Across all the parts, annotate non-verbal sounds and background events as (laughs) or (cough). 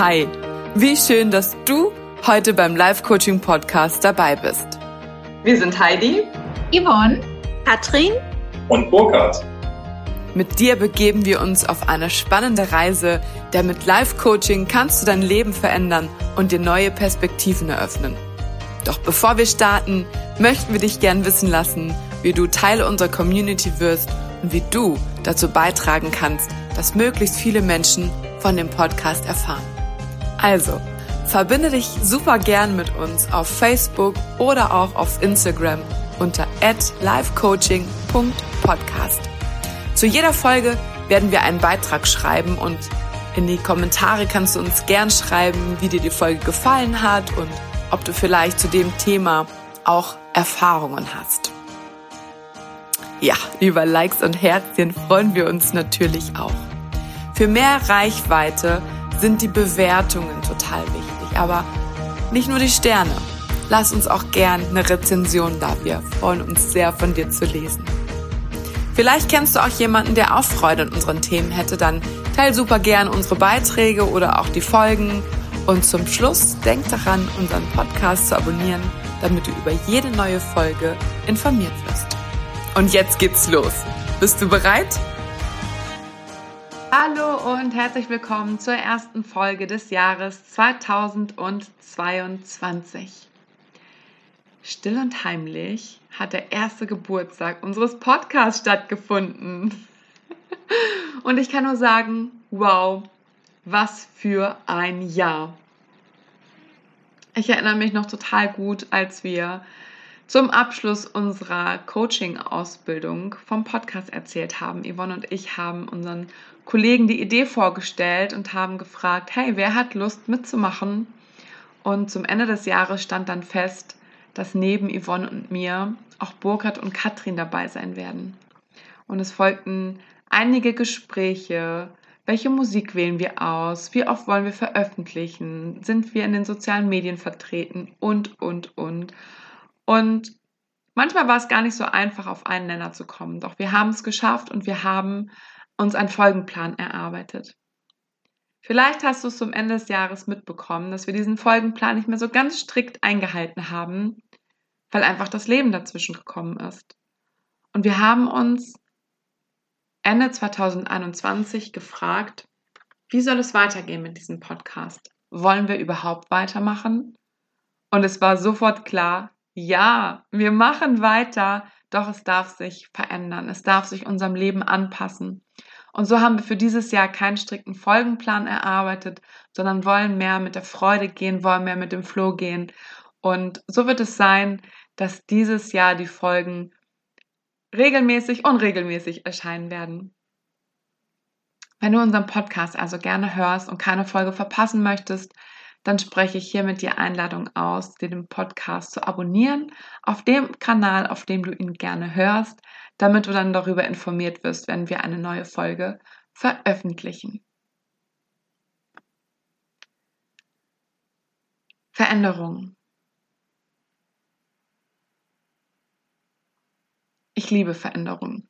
Hi, wie schön, dass du heute beim Live Coaching Podcast dabei bist. Wir sind Heidi, Yvonne, Katrin und Burkhard. Mit dir begeben wir uns auf eine spannende Reise, denn mit Live Coaching kannst du dein Leben verändern und dir neue Perspektiven eröffnen. Doch bevor wir starten, möchten wir dich gern wissen lassen, wie du Teil unserer Community wirst und wie du dazu beitragen kannst, dass möglichst viele Menschen von dem Podcast erfahren. Also, verbinde dich super gern mit uns auf Facebook oder auch auf Instagram unter livecoaching.podcast. Zu jeder Folge werden wir einen Beitrag schreiben und in die Kommentare kannst du uns gern schreiben, wie dir die Folge gefallen hat und ob du vielleicht zu dem Thema auch Erfahrungen hast. Ja, über Likes und Herzchen freuen wir uns natürlich auch. Für mehr Reichweite sind die Bewertungen total wichtig, aber nicht nur die Sterne. Lass uns auch gern eine Rezension da. Wir freuen uns sehr von dir zu lesen. Vielleicht kennst du auch jemanden, der auch Freude an unseren Themen hätte, dann teil super gern unsere Beiträge oder auch die Folgen. Und zum Schluss denk daran, unseren Podcast zu abonnieren, damit du über jede neue Folge informiert wirst. Und jetzt geht's los. Bist du bereit? Hallo und herzlich willkommen zur ersten Folge des Jahres 2022. Still und heimlich hat der erste Geburtstag unseres Podcasts stattgefunden. (laughs) Und ich kann nur sagen, wow, was für ein Jahr. Ich erinnere mich noch total gut, als wir zum Abschluss unserer Coaching-Ausbildung vom Podcast erzählt haben. Yvonne und ich haben unseren Kollegen die Idee vorgestellt und haben gefragt, hey, wer hat Lust mitzumachen? Und zum Ende des Jahres stand dann fest, dass neben Yvonne und mir auch Burkhard und Katrin dabei sein werden. Und es folgten einige Gespräche. Welche Musik wählen wir aus? Wie oft wollen wir veröffentlichen? Sind wir in den sozialen Medien vertreten? Und, und, und. Und manchmal war es gar nicht so einfach, auf einen Nenner zu kommen. Doch wir haben es geschafft und wir haben uns einen Folgenplan erarbeitet. Vielleicht hast du es zum Ende des Jahres mitbekommen, dass wir diesen Folgenplan nicht mehr so ganz strikt eingehalten haben, weil einfach das Leben dazwischen gekommen ist. Und wir haben uns Ende 2021 gefragt, wie soll es weitergehen mit diesem Podcast? Wollen wir überhaupt weitermachen? Und es war sofort klar, ja, wir machen weiter, doch es darf sich verändern, es darf sich unserem Leben anpassen. Und so haben wir für dieses Jahr keinen strikten Folgenplan erarbeitet, sondern wollen mehr mit der Freude gehen, wollen mehr mit dem Flow gehen. Und so wird es sein, dass dieses Jahr die Folgen regelmäßig, unregelmäßig erscheinen werden. Wenn du unseren Podcast also gerne hörst und keine Folge verpassen möchtest, dann spreche ich hiermit die Einladung aus, den Podcast zu abonnieren auf dem Kanal, auf dem du ihn gerne hörst, damit du dann darüber informiert wirst, wenn wir eine neue Folge veröffentlichen. Veränderung. Ich liebe Veränderung.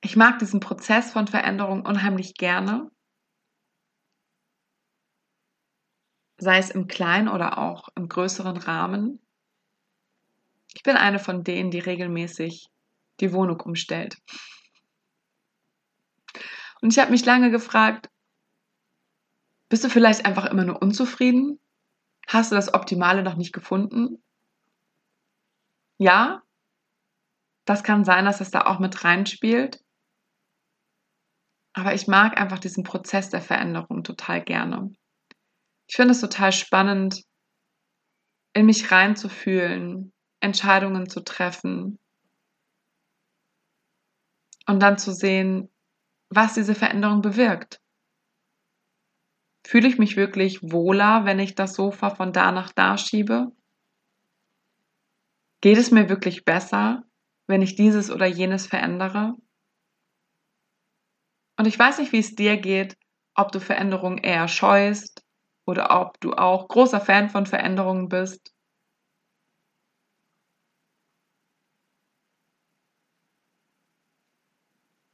Ich mag diesen Prozess von Veränderung unheimlich gerne sei es im kleinen oder auch im größeren Rahmen. Ich bin eine von denen, die regelmäßig die Wohnung umstellt. Und ich habe mich lange gefragt, bist du vielleicht einfach immer nur unzufrieden? Hast du das Optimale noch nicht gefunden? Ja, das kann sein, dass das da auch mit reinspielt. Aber ich mag einfach diesen Prozess der Veränderung total gerne. Ich finde es total spannend, in mich reinzufühlen, Entscheidungen zu treffen und dann zu sehen, was diese Veränderung bewirkt. Fühle ich mich wirklich wohler, wenn ich das Sofa von da nach da schiebe? Geht es mir wirklich besser, wenn ich dieses oder jenes verändere? Und ich weiß nicht, wie es dir geht, ob du Veränderungen eher scheust oder ob du auch großer Fan von Veränderungen bist.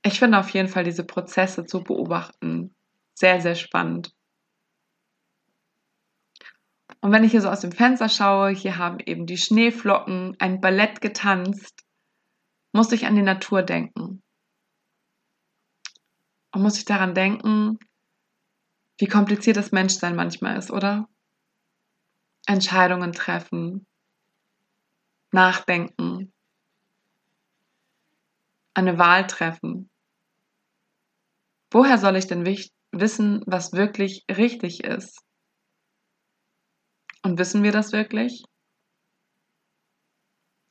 Ich finde auf jeden Fall diese Prozesse zu beobachten sehr, sehr spannend. Und wenn ich hier so aus dem Fenster schaue, hier haben eben die Schneeflocken ein Ballett getanzt, muss ich an die Natur denken. Und muss ich daran denken, wie kompliziert das Menschsein manchmal ist, oder? Entscheidungen treffen, nachdenken, eine Wahl treffen. Woher soll ich denn wissen, was wirklich richtig ist? Und wissen wir das wirklich?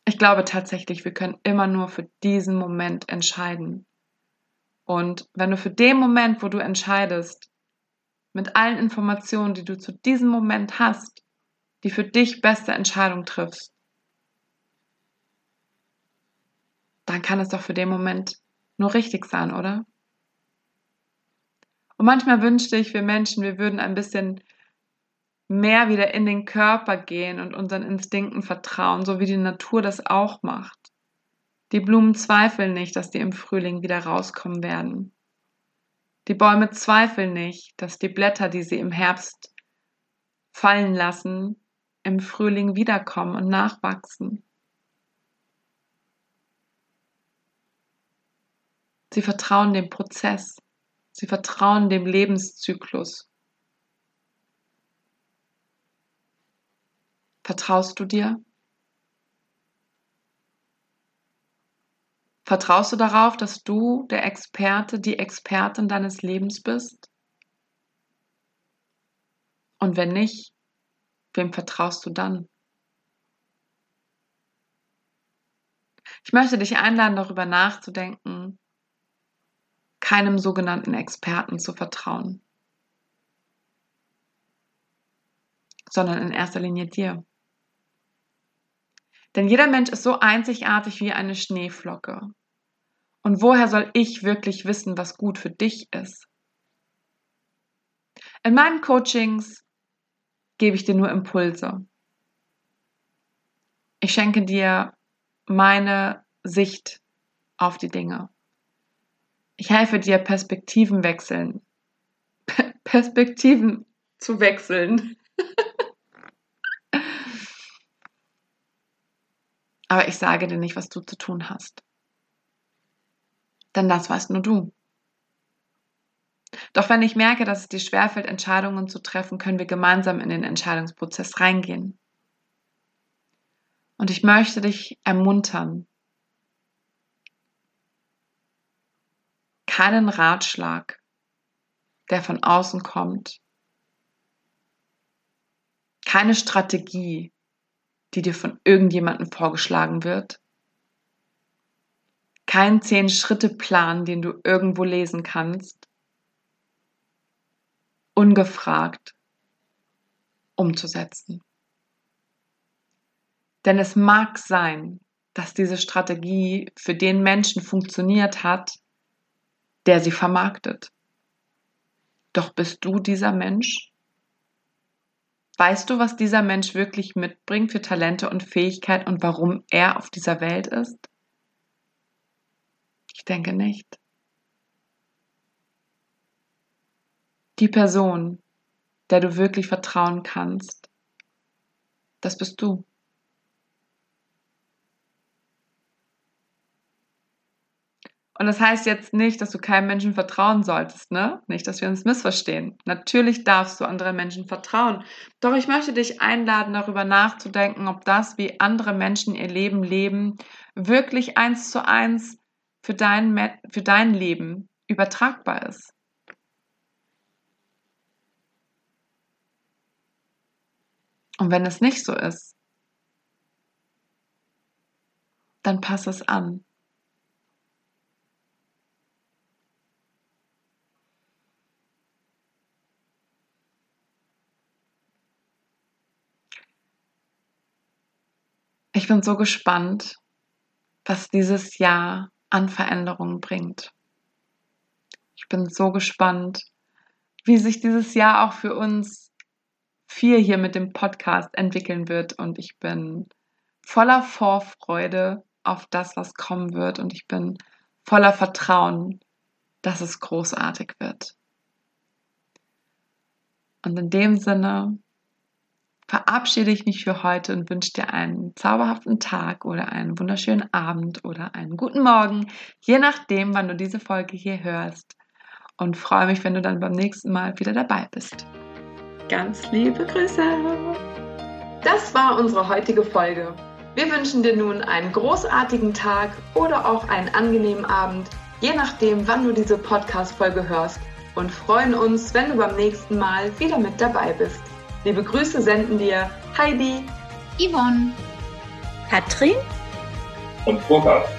Ich glaube tatsächlich, wir können immer nur für diesen Moment entscheiden. Und wenn du für den Moment, wo du entscheidest, mit allen Informationen, die du zu diesem Moment hast, die für dich beste Entscheidung triffst, dann kann es doch für den Moment nur richtig sein, oder? Und manchmal wünschte ich, wir Menschen, wir würden ein bisschen mehr wieder in den Körper gehen und unseren Instinkten vertrauen, so wie die Natur das auch macht. Die Blumen zweifeln nicht, dass die im Frühling wieder rauskommen werden. Die Bäume zweifeln nicht, dass die Blätter, die sie im Herbst fallen lassen, im Frühling wiederkommen und nachwachsen. Sie vertrauen dem Prozess. Sie vertrauen dem Lebenszyklus. Vertraust du dir? Vertraust du darauf, dass du der Experte, die Expertin deines Lebens bist? Und wenn nicht, wem vertraust du dann? Ich möchte dich einladen, darüber nachzudenken, keinem sogenannten Experten zu vertrauen, sondern in erster Linie dir. Denn jeder Mensch ist so einzigartig wie eine Schneeflocke. Und woher soll ich wirklich wissen, was gut für dich ist? In meinen Coachings gebe ich dir nur Impulse. Ich schenke dir meine Sicht auf die Dinge. Ich helfe dir, Perspektiven wechseln. (laughs) Perspektiven zu wechseln. Aber ich sage dir nicht, was du zu tun hast. Denn das weißt nur du. Doch wenn ich merke, dass es dir schwerfällt, Entscheidungen zu treffen, können wir gemeinsam in den Entscheidungsprozess reingehen. Und ich möchte dich ermuntern, keinen Ratschlag, der von außen kommt, keine Strategie, die dir von irgendjemandem vorgeschlagen wird. Kein Zehn-Schritte-Plan, den du irgendwo lesen kannst. Ungefragt umzusetzen. Denn es mag sein, dass diese Strategie für den Menschen funktioniert hat, der sie vermarktet. Doch bist du dieser Mensch? Weißt du, was dieser Mensch wirklich mitbringt für Talente und Fähigkeit und warum er auf dieser Welt ist? Ich denke nicht. Die Person, der du wirklich vertrauen kannst, das bist du. Und das heißt jetzt nicht, dass du keinem Menschen vertrauen solltest, ne? Nicht, dass wir uns missverstehen. Natürlich darfst du anderen Menschen vertrauen. Doch ich möchte dich einladen, darüber nachzudenken, ob das, wie andere Menschen ihr Leben leben, wirklich eins zu eins für dein, für dein Leben übertragbar ist. Und wenn es nicht so ist, dann pass es an. Ich bin so gespannt, was dieses Jahr an Veränderungen bringt. Ich bin so gespannt, wie sich dieses Jahr auch für uns vier hier mit dem Podcast entwickeln wird. Und ich bin voller Vorfreude auf das, was kommen wird. Und ich bin voller Vertrauen, dass es großartig wird. Und in dem Sinne verabschiede ich mich für heute und wünsche dir einen zauberhaften Tag oder einen wunderschönen Abend oder einen guten Morgen, je nachdem, wann du diese Folge hier hörst. Und freue mich, wenn du dann beim nächsten Mal wieder dabei bist. Ganz liebe Grüße. Das war unsere heutige Folge. Wir wünschen dir nun einen großartigen Tag oder auch einen angenehmen Abend, je nachdem, wann du diese Podcast-Folge hörst und freuen uns, wenn du beim nächsten Mal wieder mit dabei bist. Liebe Grüße senden dir Heidi, Yvonne, Katrin und Burkhard.